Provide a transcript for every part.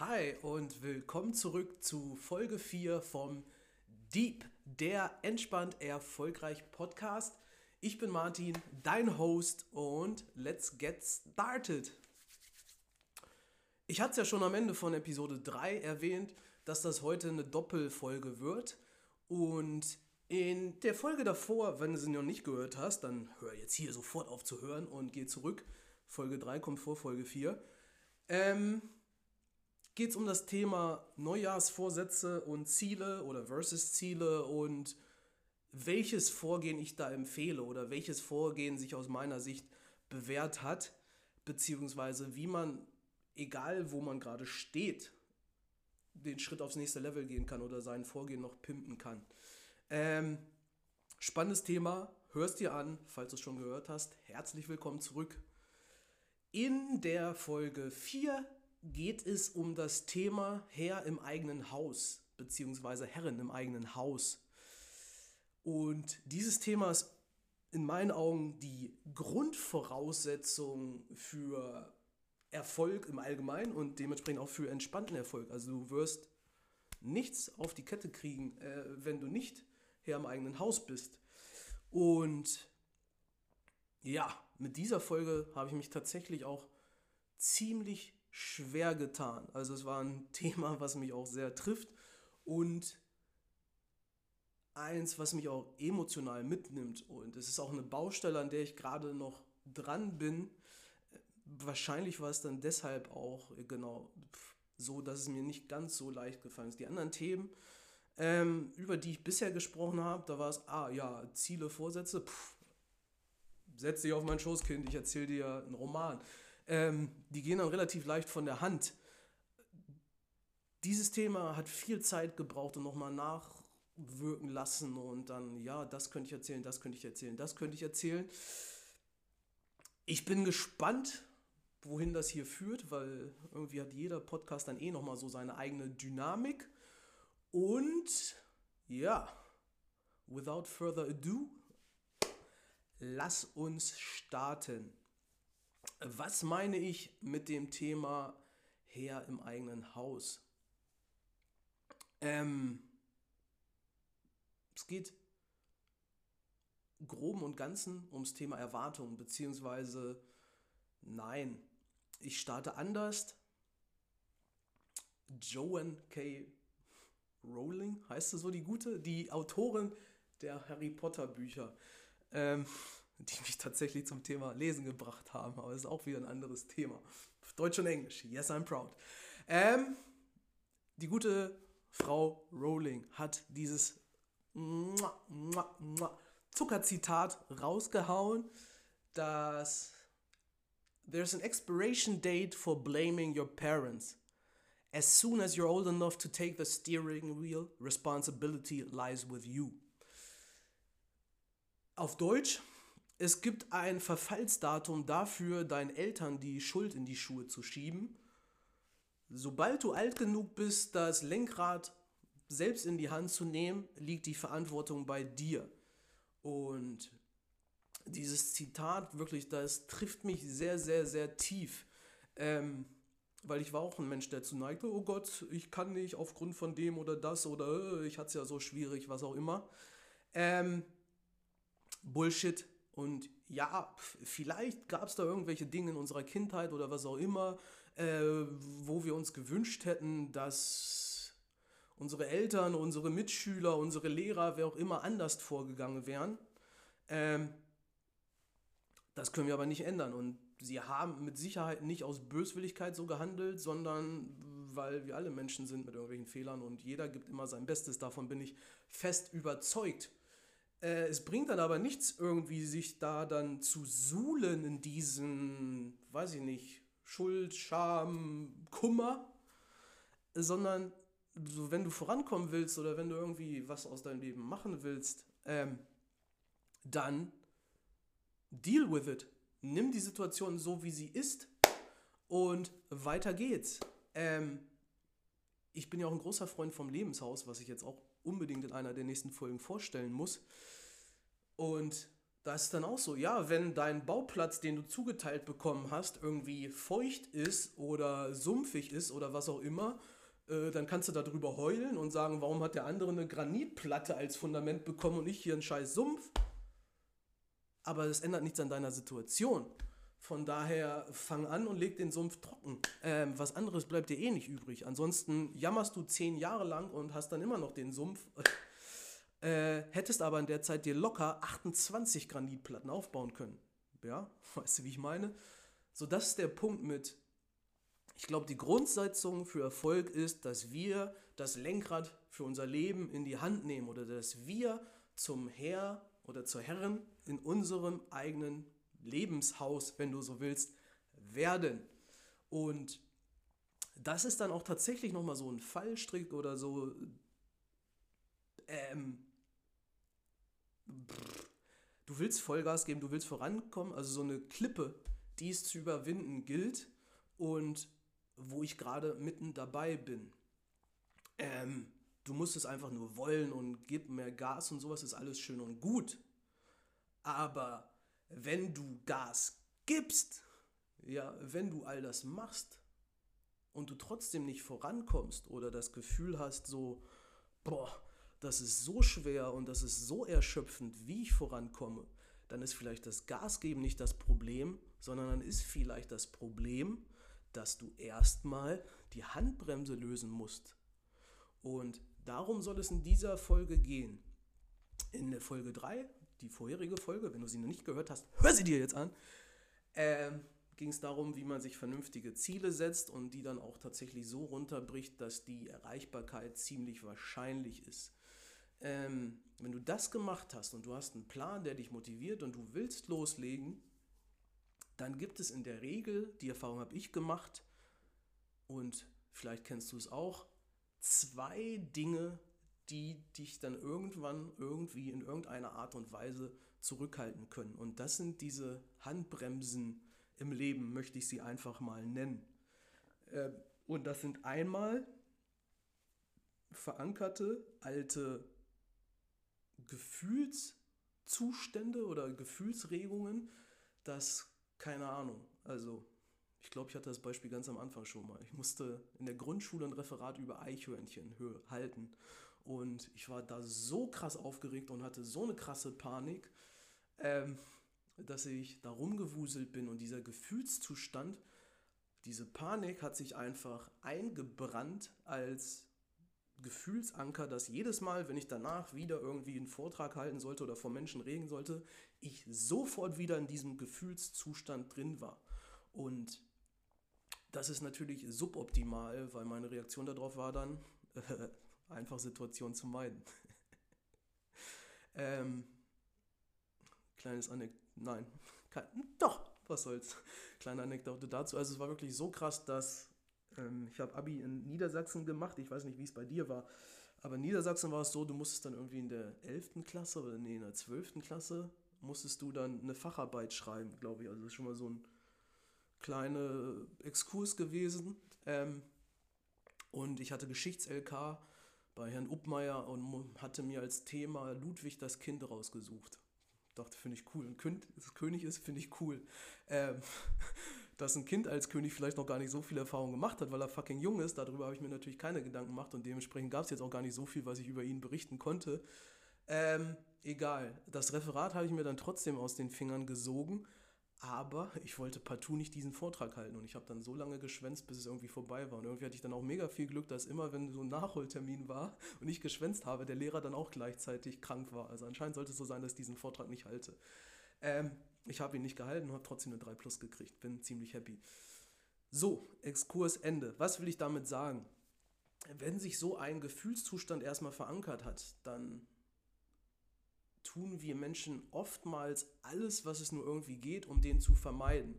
Hi und willkommen zurück zu Folge 4 vom Deep, der entspannt erfolgreich Podcast. Ich bin Martin, dein Host und let's get started. Ich hatte es ja schon am Ende von Episode 3 erwähnt, dass das heute eine Doppelfolge wird und in der Folge davor, wenn du sie noch nicht gehört hast, dann hör jetzt hier sofort auf zu hören und geh zurück. Folge 3 kommt vor Folge 4. Ähm, geht es um das Thema Neujahrsvorsätze und Ziele oder versus Ziele und welches Vorgehen ich da empfehle oder welches Vorgehen sich aus meiner Sicht bewährt hat, beziehungsweise wie man, egal wo man gerade steht, den Schritt aufs nächste Level gehen kann oder sein Vorgehen noch pimpen kann. Ähm, spannendes Thema, hörst dir an, falls du es schon gehört hast. Herzlich willkommen zurück. In der Folge 4 geht es um das Thema Herr im eigenen Haus, beziehungsweise Herren im eigenen Haus. Und dieses Thema ist in meinen Augen die Grundvoraussetzung für Erfolg im Allgemeinen und dementsprechend auch für entspannten Erfolg. Also du wirst nichts auf die Kette kriegen, äh, wenn du nicht Herr im eigenen Haus bist. Und ja, mit dieser Folge habe ich mich tatsächlich auch ziemlich schwer getan. Also es war ein Thema, was mich auch sehr trifft und eins, was mich auch emotional mitnimmt. Und es ist auch eine Baustelle, an der ich gerade noch dran bin. Wahrscheinlich war es dann deshalb auch genau so, dass es mir nicht ganz so leicht gefallen ist. Die anderen Themen, ähm, über die ich bisher gesprochen habe, da war es, ah ja, Ziele, Vorsätze, pff, setz dich auf mein Schoßkind, ich erzähle dir einen Roman ähm, die gehen dann relativ leicht von der Hand. Dieses Thema hat viel Zeit gebraucht und nochmal nachwirken lassen und dann, ja, das könnte ich erzählen, das könnte ich erzählen, das könnte ich erzählen. Ich bin gespannt, wohin das hier führt, weil irgendwie hat jeder Podcast dann eh nochmal so seine eigene Dynamik. Und ja, without further ado, lass uns starten. Was meine ich mit dem Thema Herr im eigenen Haus? Ähm, es geht groben und ganzen ums Thema Erwartung, beziehungsweise nein, ich starte anders. Joan K. Rowling, heißt sie so die gute, die Autorin der Harry Potter Bücher. Ähm, die mich tatsächlich zum Thema Lesen gebracht haben. Aber das ist auch wieder ein anderes Thema. Deutsch und Englisch. Yes, I'm proud. Ähm, die gute Frau Rowling hat dieses Zuckerzitat rausgehauen, dass there's an expiration date for blaming your parents. As soon as you're old enough to take the steering wheel, responsibility lies with you. Auf Deutsch, es gibt ein Verfallsdatum dafür, deinen Eltern die Schuld in die Schuhe zu schieben. Sobald du alt genug bist, das Lenkrad selbst in die Hand zu nehmen, liegt die Verantwortung bei dir. Und dieses Zitat wirklich, das trifft mich sehr, sehr, sehr tief. Ähm, weil ich war auch ein Mensch, der zu neigte, oh Gott, ich kann nicht aufgrund von dem oder das oder äh, ich hatte es ja so schwierig, was auch immer. Ähm, Bullshit. Und ja, vielleicht gab es da irgendwelche Dinge in unserer Kindheit oder was auch immer, äh, wo wir uns gewünscht hätten, dass unsere Eltern, unsere Mitschüler, unsere Lehrer, wer auch immer anders vorgegangen wären. Ähm, das können wir aber nicht ändern. Und sie haben mit Sicherheit nicht aus Böswilligkeit so gehandelt, sondern weil wir alle Menschen sind mit irgendwelchen Fehlern und jeder gibt immer sein Bestes. Davon bin ich fest überzeugt. Äh, es bringt dann aber nichts, irgendwie sich da dann zu suhlen in diesen, weiß ich nicht, Schuld, Scham, Kummer, sondern so, wenn du vorankommen willst oder wenn du irgendwie was aus deinem Leben machen willst, ähm, dann deal with it. Nimm die Situation so, wie sie ist und weiter geht's. Ähm, ich bin ja auch ein großer Freund vom Lebenshaus, was ich jetzt auch unbedingt in einer der nächsten Folgen vorstellen muss. Und das ist dann auch so, ja, wenn dein Bauplatz, den du zugeteilt bekommen hast, irgendwie feucht ist oder sumpfig ist oder was auch immer, äh, dann kannst du darüber heulen und sagen, warum hat der andere eine Granitplatte als Fundament bekommen und ich hier einen scheiß Sumpf? Aber das ändert nichts an deiner Situation. Von daher fang an und leg den Sumpf trocken. Ähm, was anderes bleibt dir eh nicht übrig. Ansonsten jammerst du zehn Jahre lang und hast dann immer noch den Sumpf. Äh, hättest aber in der Zeit dir locker 28 Granitplatten aufbauen können. Ja, weißt du, wie ich meine? So, das ist der Punkt mit, ich glaube, die Grundsetzung für Erfolg ist, dass wir das Lenkrad für unser Leben in die Hand nehmen oder dass wir zum Herr oder zur Herrin in unserem eigenen Lebenshaus, wenn du so willst, werden. Und das ist dann auch tatsächlich nochmal so ein Fallstrick oder so. Ähm, du willst Vollgas geben, du willst vorankommen, also so eine Klippe, die es zu überwinden gilt und wo ich gerade mitten dabei bin. Ähm, du musst es einfach nur wollen und gib mehr Gas und sowas ist alles schön und gut. Aber wenn du Gas gibst, ja, wenn du all das machst und du trotzdem nicht vorankommst oder das Gefühl hast, so, boah, das ist so schwer und das ist so erschöpfend, wie ich vorankomme, dann ist vielleicht das Gasgeben nicht das Problem, sondern dann ist vielleicht das Problem, dass du erstmal die Handbremse lösen musst. Und darum soll es in dieser Folge gehen. In der Folge 3 die vorherige Folge, wenn du sie noch nicht gehört hast, hör sie dir jetzt an, ähm, ging es darum, wie man sich vernünftige Ziele setzt und die dann auch tatsächlich so runterbricht, dass die Erreichbarkeit ziemlich wahrscheinlich ist. Ähm, wenn du das gemacht hast und du hast einen Plan, der dich motiviert und du willst loslegen, dann gibt es in der Regel, die Erfahrung habe ich gemacht und vielleicht kennst du es auch, zwei Dinge, die dich dann irgendwann irgendwie in irgendeiner Art und Weise zurückhalten können. Und das sind diese Handbremsen im Leben, möchte ich sie einfach mal nennen. Äh, und das sind einmal verankerte alte Gefühlszustände oder Gefühlsregungen, dass, keine Ahnung, also ich glaube, ich hatte das Beispiel ganz am Anfang schon mal. Ich musste in der Grundschule ein Referat über Eichhörnchen halten. Und ich war da so krass aufgeregt und hatte so eine krasse Panik, ähm, dass ich da rumgewuselt bin und dieser Gefühlszustand, diese Panik hat sich einfach eingebrannt als Gefühlsanker, dass jedes Mal, wenn ich danach wieder irgendwie einen Vortrag halten sollte oder vor Menschen reden sollte, ich sofort wieder in diesem Gefühlszustand drin war. Und das ist natürlich suboptimal, weil meine Reaktion darauf war dann, äh, einfach Situationen zu meiden. ähm, kleines Anekdote, nein, kein, doch, was soll's. Kleine Anekdote dazu. Also es war wirklich so krass, dass ich habe Abi in Niedersachsen gemacht. Ich weiß nicht, wie es bei dir war. Aber in Niedersachsen war es so, du musstest dann irgendwie in der 11. Klasse oder nee, in der 12. Klasse musstest du dann eine Facharbeit schreiben, glaube ich. Also das ist schon mal so ein kleiner Exkurs gewesen. Ähm, und ich hatte Geschichts-LK bei Herrn Uppmeier und hatte mir als Thema Ludwig das Kind rausgesucht. Dachte, finde ich cool. Ein König ist, finde ich cool. Ähm, dass ein Kind als König vielleicht noch gar nicht so viel Erfahrung gemacht hat, weil er fucking jung ist, darüber habe ich mir natürlich keine Gedanken gemacht und dementsprechend gab es jetzt auch gar nicht so viel, was ich über ihn berichten konnte. Ähm, egal. Das Referat habe ich mir dann trotzdem aus den Fingern gesogen aber ich wollte partout nicht diesen Vortrag halten und ich habe dann so lange geschwänzt, bis es irgendwie vorbei war. Und irgendwie hatte ich dann auch mega viel Glück, dass immer, wenn so ein Nachholtermin war und ich geschwänzt habe, der Lehrer dann auch gleichzeitig krank war. Also anscheinend sollte es so sein, dass ich diesen Vortrag nicht halte. Ähm, ich habe ihn nicht gehalten und habe trotzdem eine 3 Plus gekriegt. Bin ziemlich happy. So, Exkurs Ende. Was will ich damit sagen? Wenn sich so ein Gefühlszustand erstmal verankert hat, dann tun wir Menschen oftmals alles, was es nur irgendwie geht, um den zu vermeiden.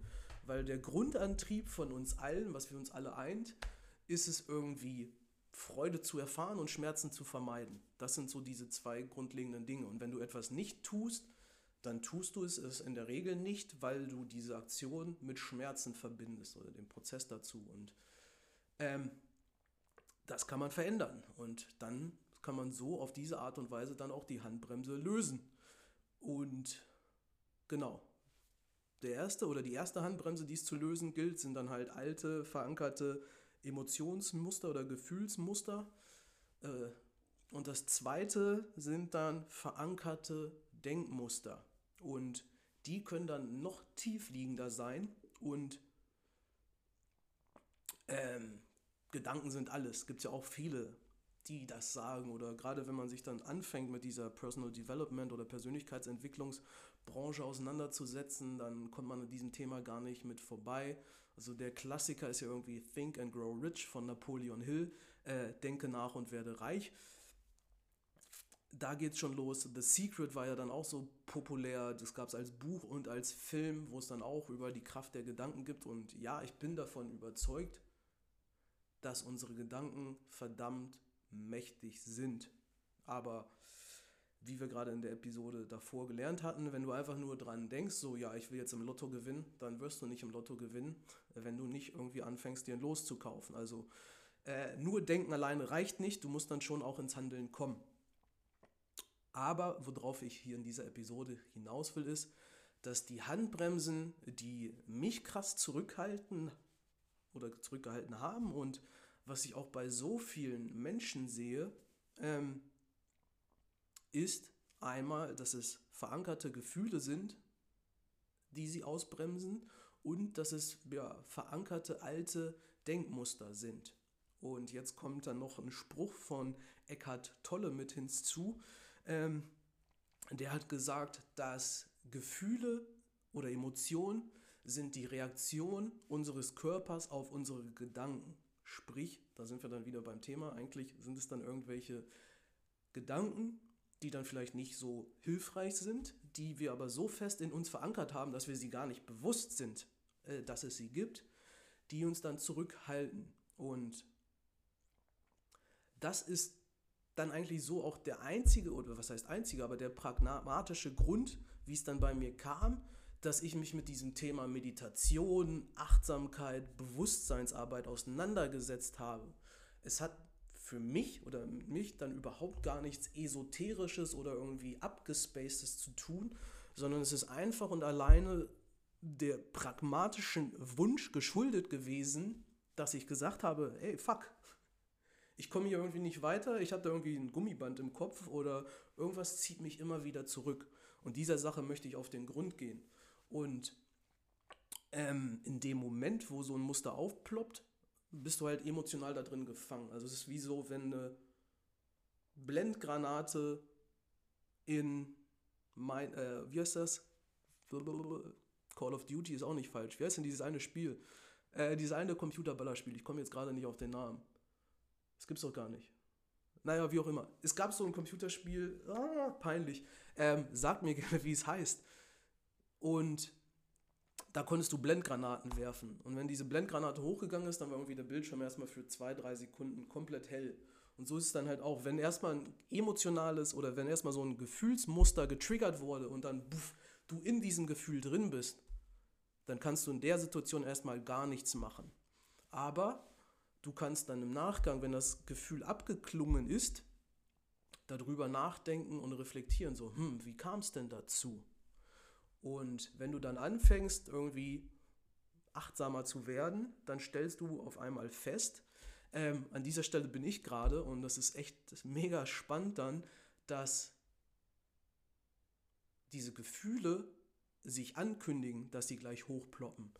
Weil der Grundantrieb von uns allen, was wir uns alle eint, ist es irgendwie Freude zu erfahren und Schmerzen zu vermeiden. Das sind so diese zwei grundlegenden Dinge. Und wenn du etwas nicht tust, dann tust du es, es in der Regel nicht, weil du diese Aktion mit Schmerzen verbindest oder den Prozess dazu. Und ähm, das kann man verändern. Und dann kann man so auf diese Art und Weise dann auch die Handbremse lösen. Und Genau. Der erste oder die erste Handbremse, die es zu lösen gilt, sind dann halt alte, verankerte Emotionsmuster oder Gefühlsmuster. Äh, und das zweite sind dann verankerte Denkmuster. Und die können dann noch tiefliegender sein und ähm, Gedanken sind alles. Gibt es ja auch viele, die das sagen. Oder gerade wenn man sich dann anfängt mit dieser Personal Development oder Persönlichkeitsentwicklungsbranche auseinanderzusetzen, dann kommt man an diesem Thema gar nicht mit vorbei. Also der Klassiker ist ja irgendwie Think and Grow Rich von Napoleon Hill. Äh, denke nach und werde reich. Da geht es schon los. The Secret war ja dann auch so populär. Das gab es als Buch und als Film, wo es dann auch über die Kraft der Gedanken gibt. Und ja, ich bin davon überzeugt, dass unsere Gedanken verdammt mächtig sind. Aber wie wir gerade in der Episode davor gelernt hatten, wenn du einfach nur dran denkst, so ja, ich will jetzt im Lotto gewinnen, dann wirst du nicht im Lotto gewinnen, wenn du nicht irgendwie anfängst, dir ein Los. Also äh, nur denken alleine reicht nicht, du musst dann schon auch ins Handeln kommen. Aber worauf ich hier in dieser Episode hinaus will, ist, dass die Handbremsen, die mich krass zurückhalten oder zurückgehalten haben und was ich auch bei so vielen Menschen sehe, ähm, ist einmal, dass es verankerte Gefühle sind, die sie ausbremsen und dass es ja, verankerte alte Denkmuster sind. Und jetzt kommt dann noch ein Spruch von Eckhart Tolle mit hinzu. Ähm, der hat gesagt, dass Gefühle oder Emotionen sind die Reaktion unseres Körpers auf unsere Gedanken. Sprich, da sind wir dann wieder beim Thema, eigentlich sind es dann irgendwelche Gedanken, die dann vielleicht nicht so hilfreich sind, die wir aber so fest in uns verankert haben, dass wir sie gar nicht bewusst sind, äh, dass es sie gibt, die uns dann zurückhalten. Und das ist dann eigentlich so auch der einzige, oder was heißt einzige, aber der pragmatische Grund, wie es dann bei mir kam, dass ich mich mit diesem Thema Meditation, Achtsamkeit, Bewusstseinsarbeit auseinandergesetzt habe. Es hat für mich oder mich dann überhaupt gar nichts Esoterisches oder irgendwie Abgespacedes zu tun, sondern es ist einfach und alleine der pragmatischen Wunsch geschuldet gewesen, dass ich gesagt habe, hey, fuck, ich komme hier irgendwie nicht weiter, ich habe da irgendwie ein Gummiband im Kopf oder irgendwas zieht mich immer wieder zurück. Und dieser Sache möchte ich auf den Grund gehen. Und ähm, in dem Moment, wo so ein Muster aufploppt, bist du halt emotional da drin gefangen. Also es ist wie so, wenn eine Blendgranate in mein, äh, wie heißt das? Call of Duty ist auch nicht falsch. Wie heißt denn dieses eine Spiel? Äh, dieses eine Computerballerspiel. Ich komme jetzt gerade nicht auf den Namen. Das gibt's doch gar nicht. Naja, wie auch immer. Es gab so ein Computerspiel, ah, peinlich. Ähm, sagt mir gerne, wie es heißt. Und da konntest du Blendgranaten werfen. Und wenn diese Blendgranate hochgegangen ist, dann war irgendwie der Bildschirm erstmal für zwei, drei Sekunden komplett hell. Und so ist es dann halt auch, wenn erstmal ein emotionales oder wenn erstmal so ein Gefühlsmuster getriggert wurde und dann buff, du in diesem Gefühl drin bist, dann kannst du in der Situation erstmal gar nichts machen. Aber du kannst dann im Nachgang, wenn das Gefühl abgeklungen ist, darüber nachdenken und reflektieren, so, hm, wie kam es denn dazu? Und wenn du dann anfängst, irgendwie achtsamer zu werden, dann stellst du auf einmal fest, ähm, an dieser Stelle bin ich gerade und das ist echt mega spannend dann, dass diese Gefühle sich ankündigen, dass sie gleich hochploppen.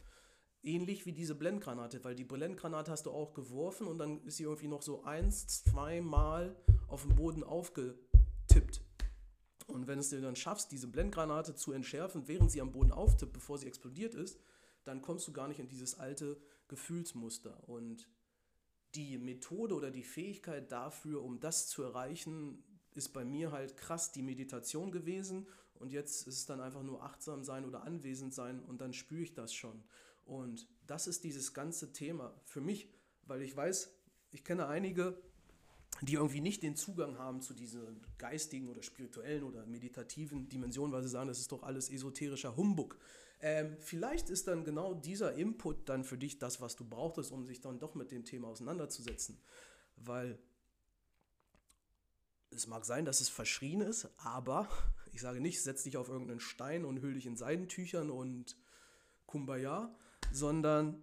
Ähnlich wie diese Blendgranate, weil die Blendgranate hast du auch geworfen und dann ist sie irgendwie noch so eins, zweimal auf dem Boden aufgetippt. Und wenn es dir dann schaffst, diese Blendgranate zu entschärfen, während sie am Boden auftippt, bevor sie explodiert ist, dann kommst du gar nicht in dieses alte Gefühlsmuster. Und die Methode oder die Fähigkeit dafür, um das zu erreichen, ist bei mir halt krass die Meditation gewesen. Und jetzt ist es dann einfach nur achtsam sein oder anwesend sein und dann spüre ich das schon. Und das ist dieses ganze Thema für mich, weil ich weiß, ich kenne einige, die irgendwie nicht den Zugang haben zu diesen geistigen oder spirituellen oder meditativen Dimensionen, weil sie sagen, das ist doch alles esoterischer Humbug. Ähm, vielleicht ist dann genau dieser Input dann für dich das, was du brauchtest, um sich dann doch mit dem Thema auseinanderzusetzen. Weil es mag sein, dass es verschrien ist, aber ich sage nicht, setz dich auf irgendeinen Stein und hüll dich in Seidentüchern und Kumbaya, sondern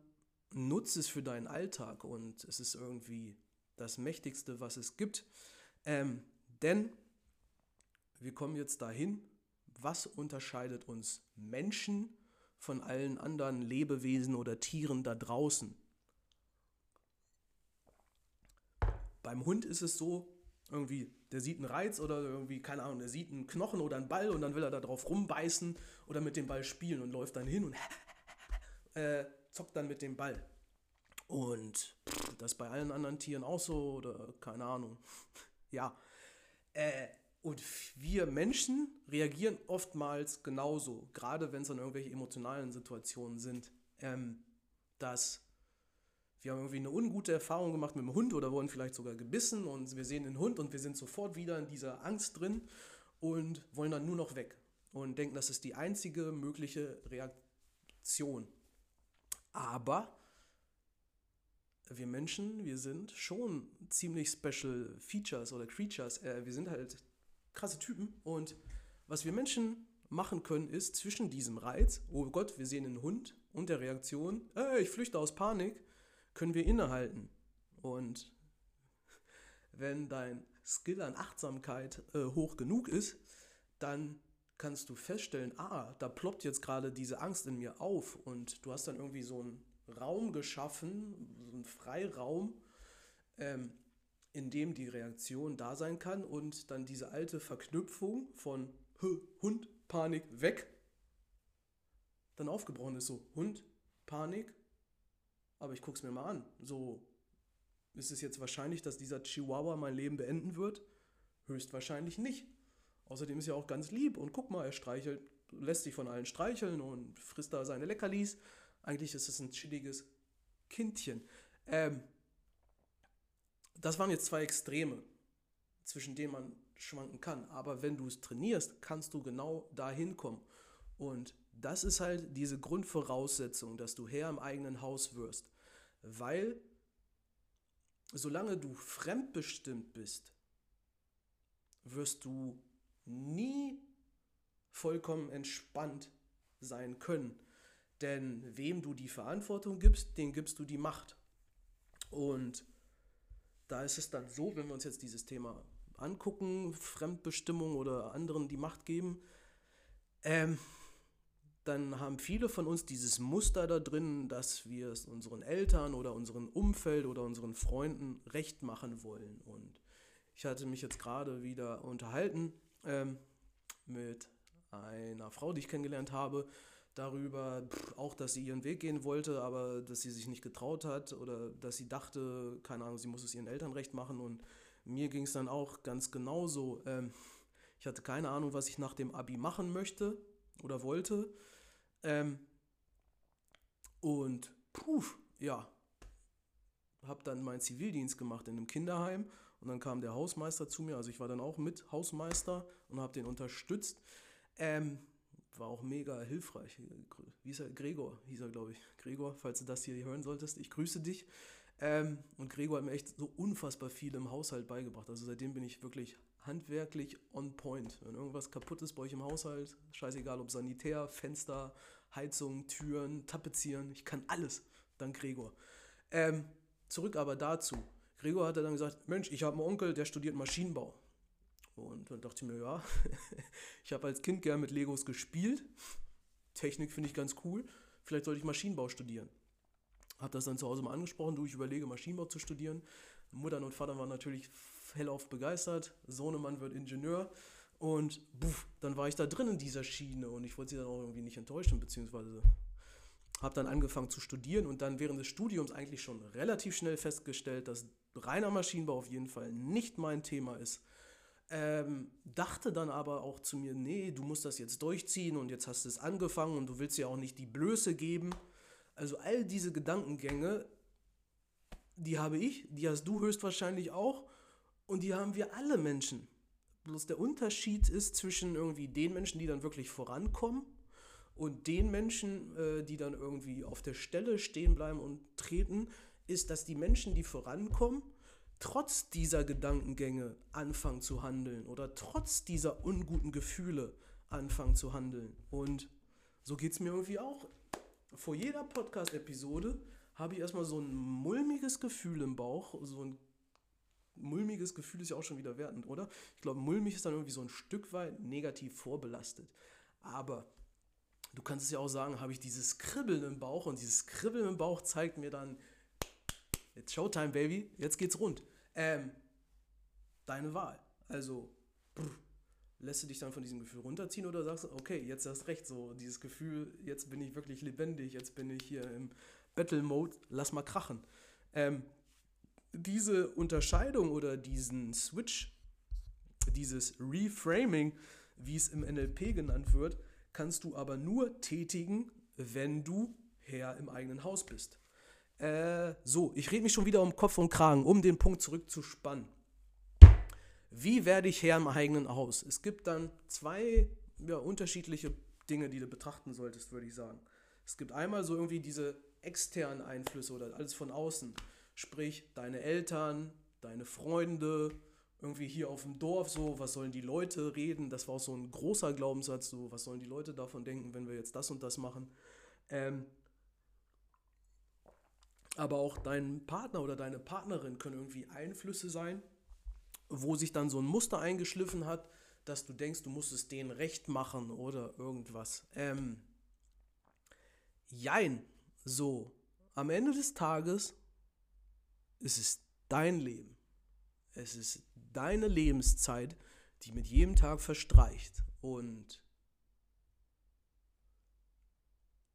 nutze es für deinen Alltag und es ist irgendwie das Mächtigste, was es gibt. Ähm, denn wir kommen jetzt dahin, was unterscheidet uns Menschen von allen anderen Lebewesen oder Tieren da draußen? Beim Hund ist es so, irgendwie, der sieht einen Reiz oder irgendwie, keine Ahnung, der sieht einen Knochen oder einen Ball und dann will er da drauf rumbeißen oder mit dem Ball spielen und läuft dann hin und äh, zockt dann mit dem Ball. Und das bei allen anderen Tieren auch so oder keine Ahnung. ja. Äh, und wir Menschen reagieren oftmals genauso, gerade wenn es dann irgendwelche emotionalen Situationen sind, ähm, dass wir haben irgendwie eine ungute Erfahrung gemacht mit dem Hund oder wurden vielleicht sogar gebissen und wir sehen den Hund und wir sind sofort wieder in dieser Angst drin und wollen dann nur noch weg und denken, das ist die einzige mögliche Reaktion. Aber wir Menschen, wir sind schon ziemlich Special Features oder Creatures. Äh, wir sind halt krasse Typen und was wir Menschen machen können, ist zwischen diesem Reiz, oh Gott, wir sehen einen Hund und der Reaktion, äh, ich flüchte aus Panik, können wir innehalten. Und wenn dein Skill an Achtsamkeit äh, hoch genug ist, dann kannst du feststellen, ah, da ploppt jetzt gerade diese Angst in mir auf und du hast dann irgendwie so einen Raum geschaffen, so einen Freiraum, ähm, in dem die Reaktion da sein kann und dann diese alte Verknüpfung von Hund, Panik, weg, dann aufgebrochen ist so, Hund, Panik, aber ich gucke es mir mal an. So ist es jetzt wahrscheinlich, dass dieser Chihuahua mein Leben beenden wird? Höchstwahrscheinlich nicht. Außerdem ist er auch ganz lieb und guck mal, er streichelt, lässt sich von allen streicheln und frisst da seine Leckerlis. Eigentlich ist es ein chilliges Kindchen. Ähm, das waren jetzt zwei Extreme, zwischen denen man schwanken kann. Aber wenn du es trainierst, kannst du genau dahin kommen. Und das ist halt diese Grundvoraussetzung, dass du Herr im eigenen Haus wirst. Weil solange du fremdbestimmt bist, wirst du nie vollkommen entspannt sein können. Denn wem du die Verantwortung gibst, dem gibst du die Macht. Und da ist es dann so, wenn wir uns jetzt dieses Thema angucken, Fremdbestimmung oder anderen die Macht geben, ähm, dann haben viele von uns dieses Muster da drin, dass wir es unseren Eltern oder unserem Umfeld oder unseren Freunden recht machen wollen. Und ich hatte mich jetzt gerade wieder unterhalten ähm, mit einer Frau, die ich kennengelernt habe, darüber, auch dass sie ihren Weg gehen wollte, aber dass sie sich nicht getraut hat oder dass sie dachte, keine Ahnung, sie muss es ihren Eltern recht machen. Und mir ging es dann auch ganz genauso. Ähm, ich hatte keine Ahnung, was ich nach dem Abi machen möchte oder wollte. Ähm, und puh, ja, habe dann meinen Zivildienst gemacht in einem Kinderheim und dann kam der Hausmeister zu mir, also ich war dann auch mit Hausmeister und habe den unterstützt. Ähm, war auch mega hilfreich. Wie ist er? Gregor hieß er, glaube ich. Gregor, falls du das hier hören solltest, ich grüße dich. Ähm, und Gregor hat mir echt so unfassbar viel im Haushalt beigebracht. Also seitdem bin ich wirklich handwerklich on point. Wenn irgendwas kaputt ist bei euch im Haushalt, scheißegal ob Sanitär, Fenster, Heizung, Türen, Tapezieren, ich kann alles, dank Gregor. Ähm, zurück aber dazu. Gregor hat dann gesagt, Mensch, ich habe einen Onkel, der studiert Maschinenbau. Und dann dachte ich mir, ja, ich habe als Kind gern mit Legos gespielt. Technik finde ich ganz cool. Vielleicht sollte ich Maschinenbau studieren. Habe das dann zu Hause mal angesprochen, du, ich überlege Maschinenbau zu studieren. Mutter und Vater waren natürlich hellauf begeistert. Sohnemann wird Ingenieur. Und buff, dann war ich da drin in dieser Schiene und ich wollte sie dann auch irgendwie nicht enttäuschen, beziehungsweise habe dann angefangen zu studieren und dann während des Studiums eigentlich schon relativ schnell festgestellt, dass reiner Maschinenbau auf jeden Fall nicht mein Thema ist. Ähm, dachte dann aber auch zu mir, nee, du musst das jetzt durchziehen und jetzt hast du es angefangen und du willst ja auch nicht die Blöße geben. Also all diese Gedankengänge, die habe ich, die hast du höchstwahrscheinlich auch und die haben wir alle Menschen. Bloß der Unterschied ist zwischen irgendwie den Menschen, die dann wirklich vorankommen und den Menschen, äh, die dann irgendwie auf der Stelle stehen bleiben und treten, ist, dass die Menschen, die vorankommen, trotz dieser Gedankengänge anfangen zu handeln oder trotz dieser unguten Gefühle anfangen zu handeln. Und so geht es mir irgendwie auch. Vor jeder Podcast-Episode habe ich erstmal so ein mulmiges Gefühl im Bauch, so ein mulmiges Gefühl ist ja auch schon wieder wertend, oder? Ich glaube, mulmig ist dann irgendwie so ein Stück weit negativ vorbelastet. Aber du kannst es ja auch sagen, habe ich dieses Kribbeln im Bauch und dieses Kribbeln im Bauch zeigt mir dann, jetzt Showtime, Baby, jetzt geht's rund. Ähm, deine Wahl. Also, brr, lässt du dich dann von diesem Gefühl runterziehen oder sagst du, okay, jetzt hast recht, so dieses Gefühl, jetzt bin ich wirklich lebendig, jetzt bin ich hier im Battle-Mode, lass mal krachen. Ähm, diese Unterscheidung oder diesen Switch, dieses Reframing, wie es im NLP genannt wird, kannst du aber nur tätigen, wenn du Herr im eigenen Haus bist. Äh, so, ich rede mich schon wieder um Kopf und Kragen, um den Punkt zurückzuspannen. Wie werde ich Herr im eigenen Haus? Es gibt dann zwei ja, unterschiedliche Dinge, die du betrachten solltest, würde ich sagen. Es gibt einmal so irgendwie diese externen Einflüsse oder alles von außen. Sprich, deine Eltern, deine Freunde, irgendwie hier auf dem Dorf so, was sollen die Leute reden? Das war auch so ein großer Glaubenssatz, so, was sollen die Leute davon denken, wenn wir jetzt das und das machen? Ähm, aber auch dein Partner oder deine Partnerin können irgendwie Einflüsse sein, wo sich dann so ein Muster eingeschliffen hat, dass du denkst, du musst es denen recht machen oder irgendwas. Ähm, jein, so, am Ende des Tages es ist dein Leben. Es ist deine Lebenszeit, die mit jedem Tag verstreicht. Und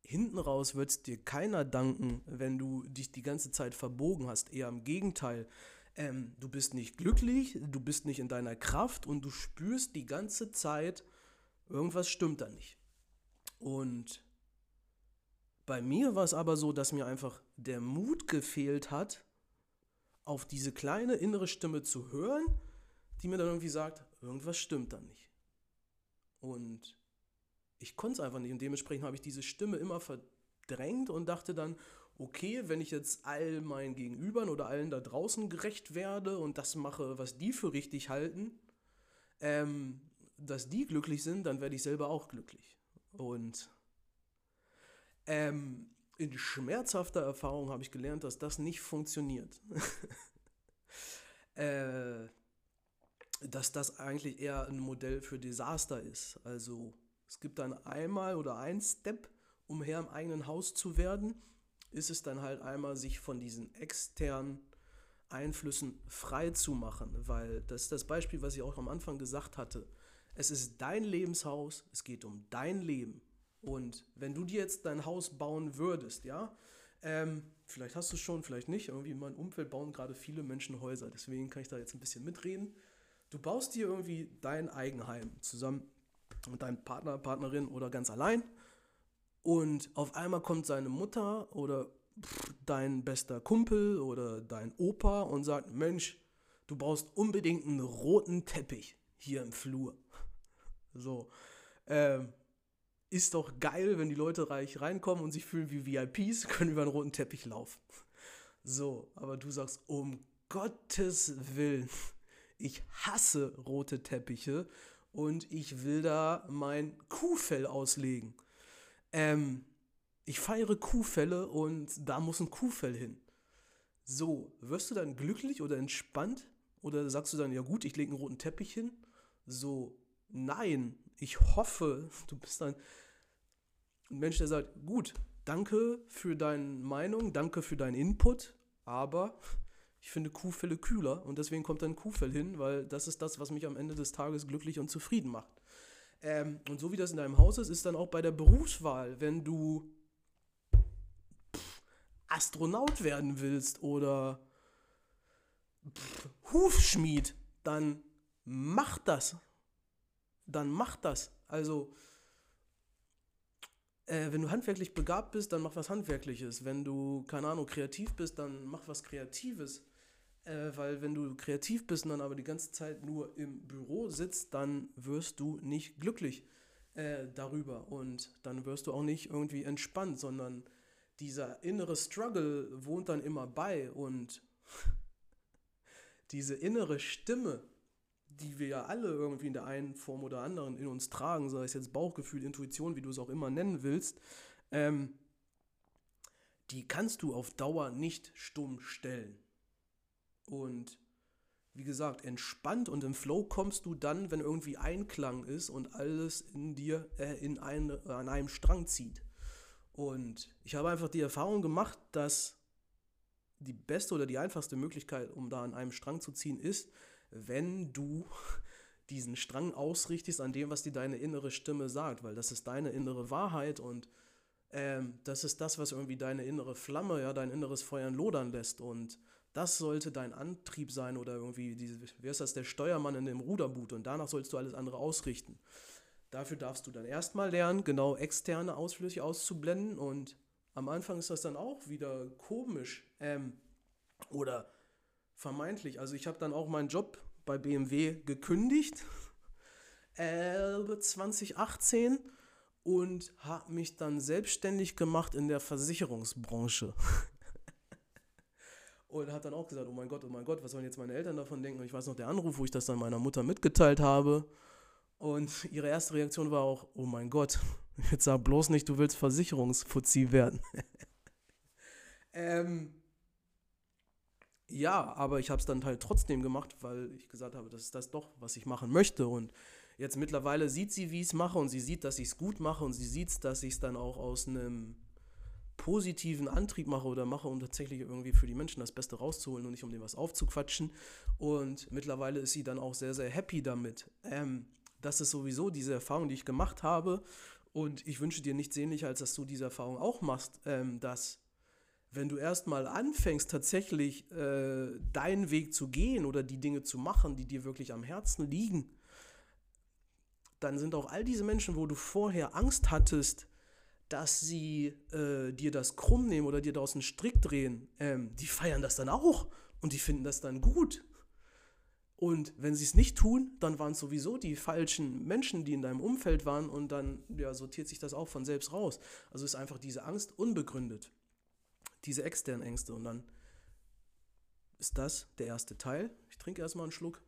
hinten raus wird es dir keiner danken, wenn du dich die ganze Zeit verbogen hast. Eher im Gegenteil. Ähm, du bist nicht glücklich, du bist nicht in deiner Kraft und du spürst die ganze Zeit, irgendwas stimmt da nicht. Und bei mir war es aber so, dass mir einfach der Mut gefehlt hat, auf diese kleine innere Stimme zu hören, die mir dann irgendwie sagt, irgendwas stimmt da nicht. Und ich konnte es einfach nicht und dementsprechend habe ich diese Stimme immer verdrängt und dachte dann, okay, wenn ich jetzt all meinen Gegenübern oder allen da draußen gerecht werde und das mache, was die für richtig halten, ähm, dass die glücklich sind, dann werde ich selber auch glücklich. Und ähm, in schmerzhafter Erfahrung habe ich gelernt, dass das nicht funktioniert. äh, dass das eigentlich eher ein Modell für Desaster ist. Also es gibt dann einmal oder ein Step, um Herr im eigenen Haus zu werden, ist es dann halt einmal, sich von diesen externen Einflüssen frei zu machen, weil das ist das Beispiel, was ich auch am Anfang gesagt hatte. Es ist dein Lebenshaus, es geht um dein Leben. Und wenn du dir jetzt dein Haus bauen würdest, ja, ähm, vielleicht hast du es schon, vielleicht nicht. Irgendwie in meinem Umfeld bauen gerade viele Menschen Häuser, deswegen kann ich da jetzt ein bisschen mitreden. Du baust dir irgendwie dein Eigenheim zusammen mit deinem Partner, Partnerin oder ganz allein. Und auf einmal kommt seine Mutter oder dein bester Kumpel oder dein Opa und sagt, Mensch, du brauchst unbedingt einen roten Teppich hier im Flur. So. Ähm, ist doch geil, wenn die Leute reich reinkommen und sich fühlen wie VIPs, können über einen roten Teppich laufen. So, aber du sagst, um Gottes Willen, ich hasse rote Teppiche und ich will da mein Kuhfell auslegen. Ähm, ich feiere Kuhfälle und da muss ein Kuhfell hin. So, wirst du dann glücklich oder entspannt? Oder sagst du dann, ja gut, ich lege einen roten Teppich hin? So, nein, ich hoffe, du bist ein Mensch, der sagt, gut, danke für deine Meinung, danke für deinen Input, aber ich finde Kuhfälle kühler und deswegen kommt dann Kuhfell hin, weil das ist das, was mich am Ende des Tages glücklich und zufrieden macht. Ähm, und so wie das in deinem Haus ist, ist dann auch bei der Berufswahl, wenn du Astronaut werden willst oder Hufschmied, dann mach das dann mach das. Also, äh, wenn du handwerklich begabt bist, dann mach was Handwerkliches. Wenn du, keine Ahnung, kreativ bist, dann mach was Kreatives. Äh, weil wenn du kreativ bist und dann aber die ganze Zeit nur im Büro sitzt, dann wirst du nicht glücklich äh, darüber. Und dann wirst du auch nicht irgendwie entspannt, sondern dieser innere Struggle wohnt dann immer bei und diese innere Stimme, die wir ja alle irgendwie in der einen Form oder anderen in uns tragen, sei es jetzt Bauchgefühl, Intuition, wie du es auch immer nennen willst, ähm, die kannst du auf Dauer nicht stumm stellen. Und wie gesagt, entspannt und im Flow kommst du dann, wenn irgendwie Einklang ist und alles in dir äh, in eine, an einem Strang zieht. Und ich habe einfach die Erfahrung gemacht, dass die beste oder die einfachste Möglichkeit, um da an einem Strang zu ziehen, ist, wenn du diesen Strang ausrichtest an dem, was dir deine innere Stimme sagt, weil das ist deine innere Wahrheit und ähm, das ist das, was irgendwie deine innere Flamme, ja, dein inneres Feuer lodern lässt und das sollte dein Antrieb sein oder irgendwie, diese, wie ist das, der Steuermann in dem Ruderboot und danach sollst du alles andere ausrichten. Dafür darfst du dann erstmal lernen, genau externe Ausflüsse auszublenden und am Anfang ist das dann auch wieder komisch ähm, oder vermeintlich. Also ich habe dann auch meinen Job bei BMW gekündigt, äh, 2018 und habe mich dann selbstständig gemacht in der Versicherungsbranche. und habe dann auch gesagt, oh mein Gott, oh mein Gott, was sollen jetzt meine Eltern davon denken? Und ich weiß noch, der Anruf, wo ich das dann meiner Mutter mitgeteilt habe. Und ihre erste Reaktion war auch, oh mein Gott, jetzt sag bloß nicht, du willst Versicherungsfuzzi werden. ähm, ja, aber ich habe es dann halt trotzdem gemacht, weil ich gesagt habe, das ist das doch, was ich machen möchte. Und jetzt mittlerweile sieht sie, wie ich es mache und sie sieht, dass ich es gut mache und sie sieht, dass ich es dann auch aus einem positiven Antrieb mache oder mache, um tatsächlich irgendwie für die Menschen das Beste rauszuholen und nicht um dem was aufzuquatschen. Und mittlerweile ist sie dann auch sehr, sehr happy damit. Ähm, das ist sowieso diese Erfahrung, die ich gemacht habe. Und ich wünsche dir nichts sehnlicher, als dass du diese Erfahrung auch machst, ähm, dass wenn du erstmal anfängst, tatsächlich äh, deinen Weg zu gehen oder die Dinge zu machen, die dir wirklich am Herzen liegen, dann sind auch all diese Menschen, wo du vorher Angst hattest, dass sie äh, dir das krumm nehmen oder dir daraus einen Strick drehen, ähm, die feiern das dann auch und die finden das dann gut. Und wenn sie es nicht tun, dann waren es sowieso die falschen Menschen, die in deinem Umfeld waren und dann ja, sortiert sich das auch von selbst raus. Also ist einfach diese Angst unbegründet. Diese externen Ängste. Und dann ist das der erste Teil. Ich trinke erstmal einen Schluck.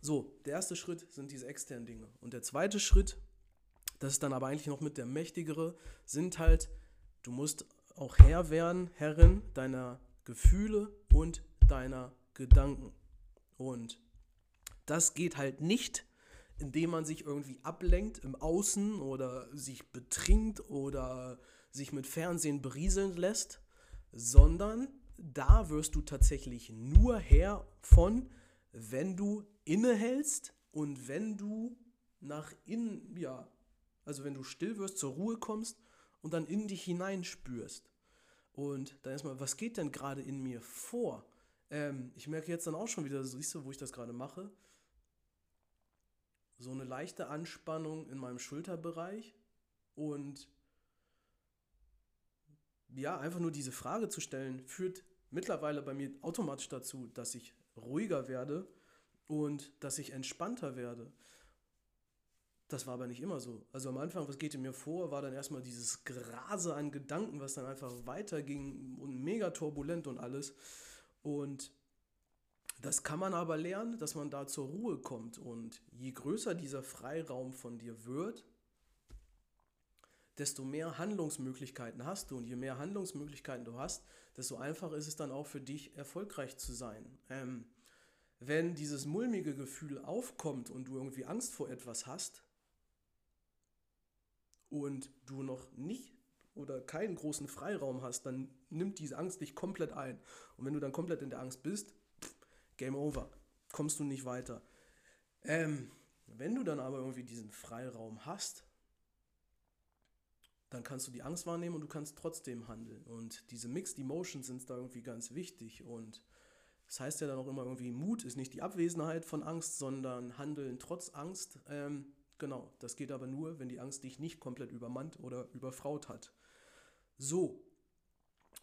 So, der erste Schritt sind diese externen Dinge. Und der zweite Schritt das ist dann aber eigentlich noch mit der mächtigere, sind halt, du musst auch Herr werden, Herrin deiner Gefühle und deiner Gedanken. Und das geht halt nicht, indem man sich irgendwie ablenkt im Außen oder sich betrinkt oder sich mit Fernsehen berieseln lässt, sondern da wirst du tatsächlich nur Herr von, wenn du innehältst und wenn du nach innen, ja, also wenn du still wirst, zur Ruhe kommst und dann in dich hineinspürst. Und dann erstmal, was geht denn gerade in mir vor? Ähm, ich merke jetzt dann auch schon wieder, siehst du, wo ich das gerade mache, so eine leichte Anspannung in meinem Schulterbereich und ja, einfach nur diese Frage zu stellen, führt mittlerweile bei mir automatisch dazu, dass ich ruhiger werde und dass ich entspannter werde. Das war aber nicht immer so. Also am Anfang, was geht in mir vor, war dann erstmal dieses Grase an Gedanken, was dann einfach weiterging und mega turbulent und alles. Und das kann man aber lernen, dass man da zur Ruhe kommt. Und je größer dieser Freiraum von dir wird, desto mehr Handlungsmöglichkeiten hast du. Und je mehr Handlungsmöglichkeiten du hast, desto einfacher ist es dann auch für dich, erfolgreich zu sein. Ähm, wenn dieses mulmige Gefühl aufkommt und du irgendwie Angst vor etwas hast, und du noch nicht oder keinen großen Freiraum hast, dann nimmt diese Angst dich komplett ein. Und wenn du dann komplett in der Angst bist, pff, Game over, kommst du nicht weiter. Ähm, wenn du dann aber irgendwie diesen Freiraum hast, dann kannst du die Angst wahrnehmen und du kannst trotzdem handeln. Und diese Mixed Emotions sind da irgendwie ganz wichtig. Und das heißt ja dann auch immer irgendwie, Mut ist nicht die Abwesenheit von Angst, sondern Handeln trotz Angst. Ähm, Genau, das geht aber nur, wenn die Angst dich nicht komplett übermannt oder überfraut hat. So,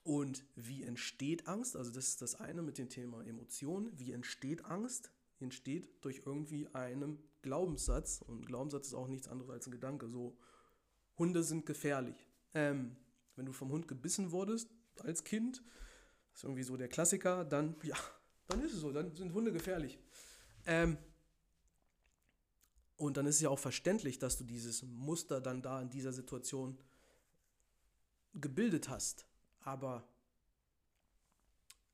und wie entsteht Angst? Also das ist das eine mit dem Thema Emotionen. Wie entsteht Angst? Entsteht durch irgendwie einen Glaubenssatz. Und Glaubenssatz ist auch nichts anderes als ein Gedanke. So, Hunde sind gefährlich. Ähm, wenn du vom Hund gebissen wurdest als Kind, ist irgendwie so der Klassiker, dann, ja, dann ist es so, dann sind Hunde gefährlich. Ähm, und dann ist es ja auch verständlich, dass du dieses Muster dann da in dieser Situation gebildet hast. Aber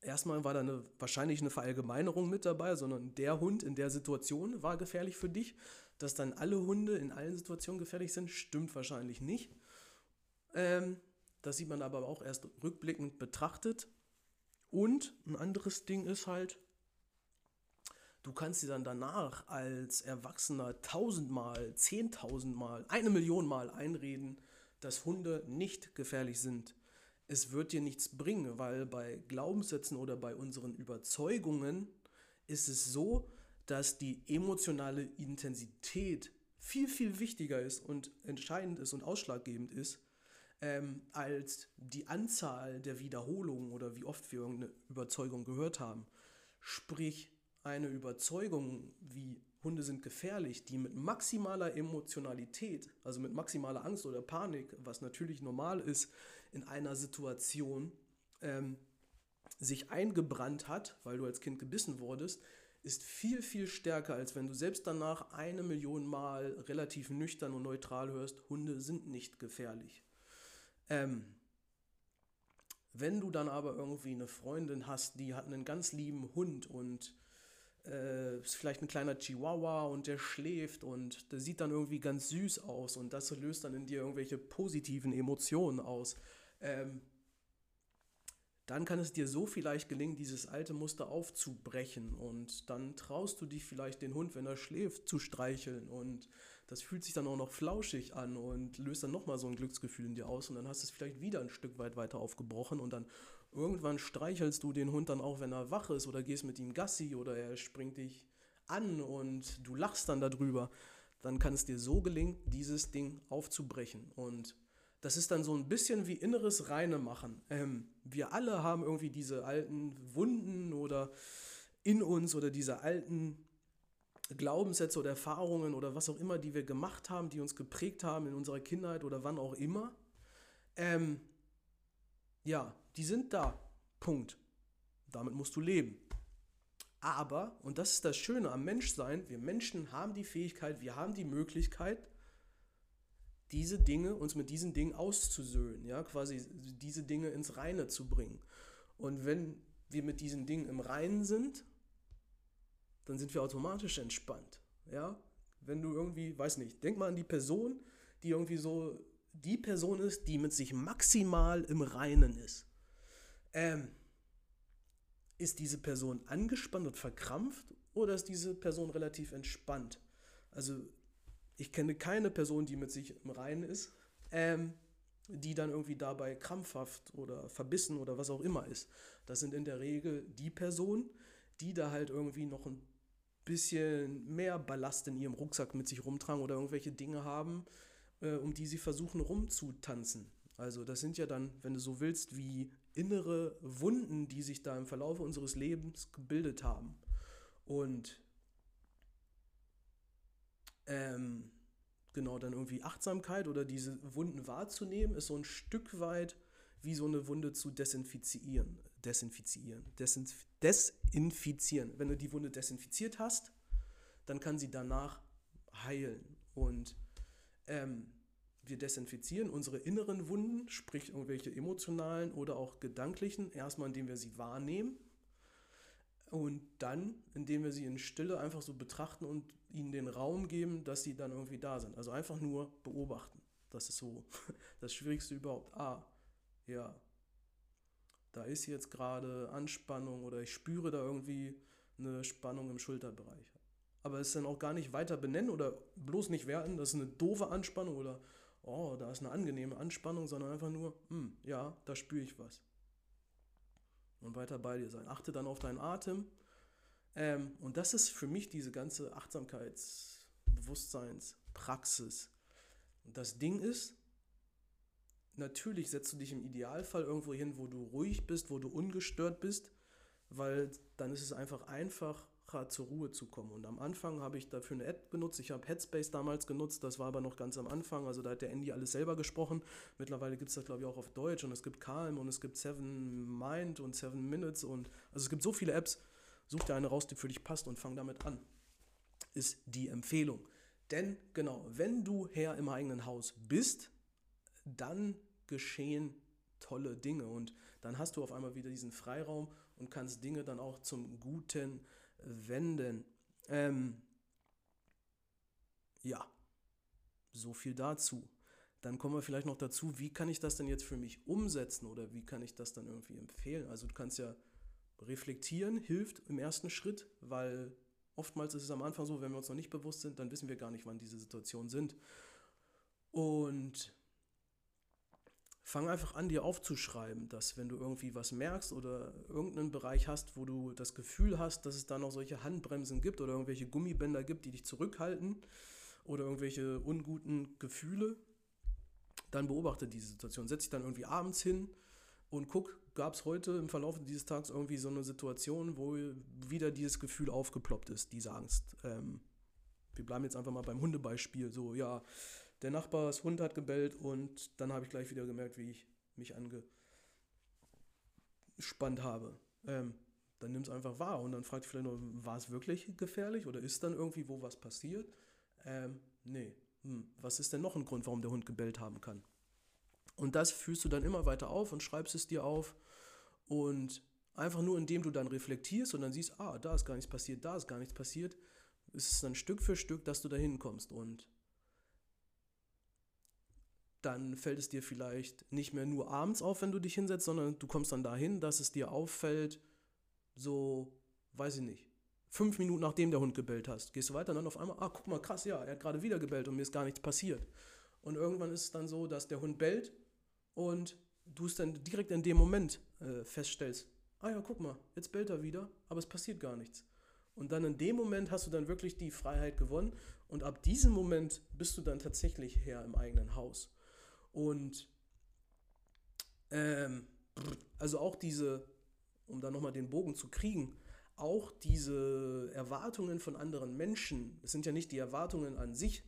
erstmal war da eine, wahrscheinlich eine Verallgemeinerung mit dabei, sondern der Hund in der Situation war gefährlich für dich. Dass dann alle Hunde in allen Situationen gefährlich sind, stimmt wahrscheinlich nicht. Ähm, das sieht man aber auch erst rückblickend betrachtet. Und ein anderes Ding ist halt, du kannst dir dann danach als Erwachsener tausendmal, zehntausendmal, eine Million Mal einreden, dass Hunde nicht gefährlich sind. Es wird dir nichts bringen, weil bei Glaubenssätzen oder bei unseren Überzeugungen ist es so, dass die emotionale Intensität viel, viel wichtiger ist und entscheidend ist und ausschlaggebend ist, ähm, als die Anzahl der Wiederholungen oder wie oft wir irgendeine Überzeugung gehört haben. Sprich, eine Überzeugung wie Hunde sind gefährlich, die mit maximaler Emotionalität, also mit maximaler Angst oder Panik, was natürlich normal ist in einer Situation, ähm, sich eingebrannt hat, weil du als Kind gebissen wurdest, ist viel, viel stärker, als wenn du selbst danach eine Million Mal relativ nüchtern und neutral hörst, Hunde sind nicht gefährlich. Ähm, wenn du dann aber irgendwie eine Freundin hast, die hat einen ganz lieben Hund und äh, ist vielleicht ein kleiner Chihuahua und der schläft und der sieht dann irgendwie ganz süß aus und das löst dann in dir irgendwelche positiven Emotionen aus. Ähm, dann kann es dir so vielleicht gelingen, dieses alte Muster aufzubrechen und dann traust du dich vielleicht den Hund, wenn er schläft, zu streicheln und das fühlt sich dann auch noch flauschig an und löst dann nochmal so ein Glücksgefühl in dir aus und dann hast du es vielleicht wieder ein Stück weit weiter aufgebrochen und dann Irgendwann streichelst du den Hund dann auch, wenn er wach ist oder gehst mit ihm Gassi oder er springt dich an und du lachst dann darüber. Dann kann es dir so gelingen, dieses Ding aufzubrechen. Und das ist dann so ein bisschen wie inneres Reine machen. Ähm, wir alle haben irgendwie diese alten Wunden oder in uns oder diese alten Glaubenssätze oder Erfahrungen oder was auch immer, die wir gemacht haben, die uns geprägt haben in unserer Kindheit oder wann auch immer. Ähm, ja, die sind da. Punkt. Damit musst du leben. Aber, und das ist das Schöne am Menschsein, wir Menschen haben die Fähigkeit, wir haben die Möglichkeit, diese Dinge, uns mit diesen Dingen auszusöhnen, ja, quasi diese Dinge ins Reine zu bringen. Und wenn wir mit diesen Dingen im Reinen sind, dann sind wir automatisch entspannt, ja. Wenn du irgendwie, weiß nicht, denk mal an die Person, die irgendwie so die Person ist, die mit sich maximal im Reinen ist. Ähm, ist diese Person angespannt und verkrampft oder ist diese Person relativ entspannt? Also ich kenne keine Person, die mit sich im Reinen ist, ähm, die dann irgendwie dabei krampfhaft oder verbissen oder was auch immer ist. Das sind in der Regel die Personen, die da halt irgendwie noch ein bisschen mehr Ballast in ihrem Rucksack mit sich rumtragen oder irgendwelche Dinge haben, äh, um die sie versuchen rumzutanzen. Also das sind ja dann, wenn du so willst, wie innere Wunden, die sich da im Verlauf unseres Lebens gebildet haben. Und ähm, genau dann irgendwie Achtsamkeit oder diese Wunden wahrzunehmen, ist so ein Stück weit wie so eine Wunde zu desinfizieren. Desinfizieren. Desinf desinfizieren. Wenn du die Wunde desinfiziert hast, dann kann sie danach heilen. Und ähm, wir desinfizieren unsere inneren Wunden, sprich irgendwelche emotionalen oder auch gedanklichen, erstmal indem wir sie wahrnehmen und dann, indem wir sie in Stille einfach so betrachten und ihnen den Raum geben, dass sie dann irgendwie da sind. Also einfach nur beobachten. Das ist so das Schwierigste überhaupt. Ah, ja, da ist jetzt gerade Anspannung oder ich spüre da irgendwie eine Spannung im Schulterbereich. Aber es dann auch gar nicht weiter benennen oder bloß nicht werten, das ist eine doofe Anspannung oder oh, da ist eine angenehme Anspannung, sondern einfach nur, hm, ja, da spüre ich was. Und weiter bei dir sein. Achte dann auf deinen Atem. Ähm, und das ist für mich diese ganze Achtsamkeits-, Bewusstseinspraxis. Und das Ding ist, natürlich setzt du dich im Idealfall irgendwo hin, wo du ruhig bist, wo du ungestört bist, weil dann ist es einfach einfach zur Ruhe zu kommen. Und am Anfang habe ich dafür eine App benutzt. Ich habe Headspace damals genutzt, das war aber noch ganz am Anfang. Also da hat der Andy alles selber gesprochen. Mittlerweile gibt es das, glaube ich, auch auf Deutsch und es gibt Calm und es gibt Seven Mind und Seven Minutes und also es gibt so viele Apps. Such dir eine raus, die für dich passt und fang damit an. Ist die Empfehlung. Denn genau, wenn du Herr im eigenen Haus bist, dann geschehen tolle Dinge und dann hast du auf einmal wieder diesen Freiraum und kannst Dinge dann auch zum Guten wenden. Ähm, ja, so viel dazu. Dann kommen wir vielleicht noch dazu, wie kann ich das denn jetzt für mich umsetzen oder wie kann ich das dann irgendwie empfehlen? Also du kannst ja reflektieren, hilft im ersten Schritt, weil oftmals ist es am Anfang so, wenn wir uns noch nicht bewusst sind, dann wissen wir gar nicht, wann diese Situationen sind. Und fang einfach an, dir aufzuschreiben, dass wenn du irgendwie was merkst oder irgendeinen Bereich hast, wo du das Gefühl hast, dass es da noch solche Handbremsen gibt oder irgendwelche Gummibänder gibt, die dich zurückhalten oder irgendwelche unguten Gefühle, dann beobachte diese Situation. Setz dich dann irgendwie abends hin und guck, gab es heute im Verlauf dieses Tages irgendwie so eine Situation, wo wieder dieses Gefühl aufgeploppt ist, diese Angst. Ähm, wir bleiben jetzt einfach mal beim Hundebeispiel. So, ja, der Nachbars Hund hat gebellt und dann habe ich gleich wieder gemerkt, wie ich mich angespannt habe. Ähm, dann nimm es einfach wahr und dann fragt vielleicht noch, war es wirklich gefährlich oder ist dann irgendwie wo was passiert? Ähm, nee. Hm, was ist denn noch ein Grund, warum der Hund gebellt haben kann? Und das fühlst du dann immer weiter auf und schreibst es dir auf. Und einfach nur indem du dann reflektierst und dann siehst, ah, da ist gar nichts passiert, da ist gar nichts passiert, ist es dann Stück für Stück, dass du da hinkommst. Und dann fällt es dir vielleicht nicht mehr nur abends auf, wenn du dich hinsetzt, sondern du kommst dann dahin, dass es dir auffällt, so, weiß ich nicht, fünf Minuten nachdem der Hund gebellt hast. Gehst du weiter und dann auf einmal, ah, guck mal, krass, ja, er hat gerade wieder gebellt und mir ist gar nichts passiert. Und irgendwann ist es dann so, dass der Hund bellt und du es dann direkt in dem Moment äh, feststellst, ah ja, guck mal, jetzt bellt er wieder, aber es passiert gar nichts. Und dann in dem Moment hast du dann wirklich die Freiheit gewonnen und ab diesem Moment bist du dann tatsächlich Herr im eigenen Haus. Und ähm, also auch diese, um da nochmal den Bogen zu kriegen, auch diese Erwartungen von anderen Menschen, es sind ja nicht die Erwartungen an sich,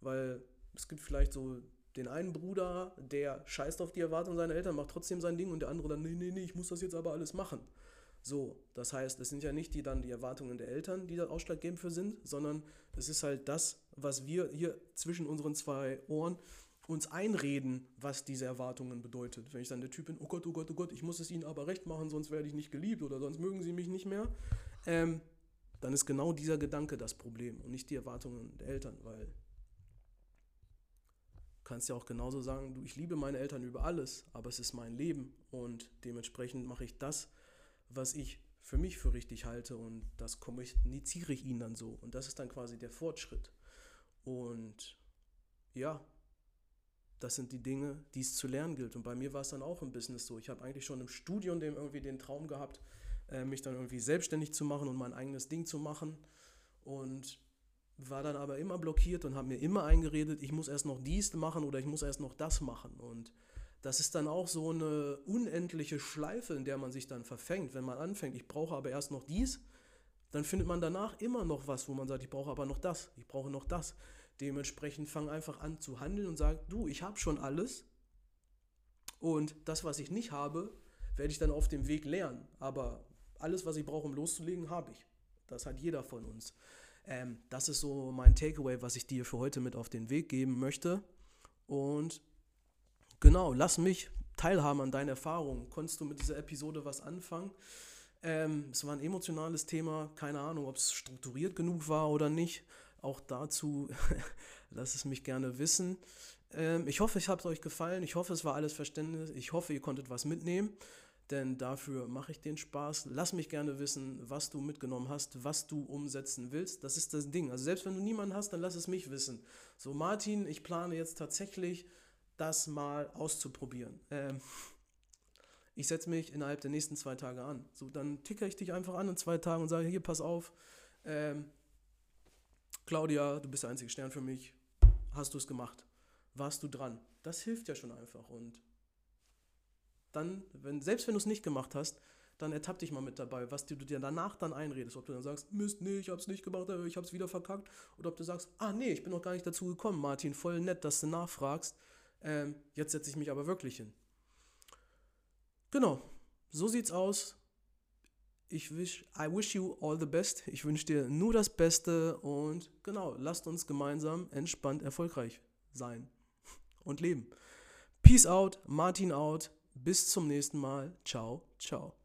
weil es gibt vielleicht so den einen Bruder, der scheißt auf die Erwartungen seiner Eltern, macht trotzdem sein Ding und der andere dann, nee, nee, nee, ich muss das jetzt aber alles machen. So, das heißt, es sind ja nicht die dann die Erwartungen der Eltern, die da ausschlaggebend für sind, sondern es ist halt das, was wir hier zwischen unseren zwei Ohren uns einreden, was diese Erwartungen bedeutet. Wenn ich dann der Typ bin, oh Gott, oh Gott, oh Gott, ich muss es ihnen aber recht machen, sonst werde ich nicht geliebt oder sonst mögen sie mich nicht mehr, ähm, dann ist genau dieser Gedanke das Problem und nicht die Erwartungen der Eltern, weil du kannst ja auch genauso sagen, du, ich liebe meine Eltern über alles, aber es ist mein Leben und dementsprechend mache ich das, was ich für mich für richtig halte und das kommuniziere ich ihnen dann so und das ist dann quasi der Fortschritt. Und ja, das sind die Dinge, die es zu lernen gilt. Und bei mir war es dann auch im Business so. Ich habe eigentlich schon im Studium dem irgendwie den Traum gehabt, äh, mich dann irgendwie selbstständig zu machen und mein eigenes Ding zu machen. Und war dann aber immer blockiert und habe mir immer eingeredet, ich muss erst noch dies machen oder ich muss erst noch das machen. Und das ist dann auch so eine unendliche Schleife, in der man sich dann verfängt. Wenn man anfängt, ich brauche aber erst noch dies, dann findet man danach immer noch was, wo man sagt, ich brauche aber noch das, ich brauche noch das. Dementsprechend fang einfach an zu handeln und sag, du, ich habe schon alles und das, was ich nicht habe, werde ich dann auf dem Weg lernen. Aber alles, was ich brauche, um loszulegen, habe ich. Das hat jeder von uns. Ähm, das ist so mein Takeaway, was ich dir für heute mit auf den Weg geben möchte. Und genau, lass mich teilhaben an deinen Erfahrungen. Konntest du mit dieser Episode was anfangen? Ähm, es war ein emotionales Thema, keine Ahnung, ob es strukturiert genug war oder nicht. Auch dazu lasst es mich gerne wissen. Ähm, ich hoffe, es euch gefallen. Ich hoffe, es war alles Verständnis. Ich hoffe, ihr konntet was mitnehmen. Denn dafür mache ich den Spaß. Lass mich gerne wissen, was du mitgenommen hast, was du umsetzen willst. Das ist das Ding. Also selbst wenn du niemanden hast, dann lass es mich wissen. So, Martin, ich plane jetzt tatsächlich, das mal auszuprobieren. Ähm, ich setze mich innerhalb der nächsten zwei Tage an. So, dann ticker ich dich einfach an in zwei Tagen und sage, hier, pass auf, ähm, Claudia, du bist der einzige Stern für mich. Hast du es gemacht? Warst du dran? Das hilft ja schon einfach. Und dann, wenn, selbst wenn du es nicht gemacht hast, dann ertapp dich mal mit dabei, was du dir danach dann einredest. Ob du dann sagst, Mist, nee, ich hab's nicht gemacht, ich hab's wieder verkackt. Oder ob du sagst, ah nee, ich bin noch gar nicht dazu gekommen, Martin, voll nett, dass du nachfragst. Ähm, jetzt setze ich mich aber wirklich hin. Genau, so sieht's aus. Ich wish, I wish you all the best. Ich wünsche dir nur das Beste und genau, lasst uns gemeinsam entspannt erfolgreich sein und leben. Peace out, Martin out. Bis zum nächsten Mal. Ciao, ciao.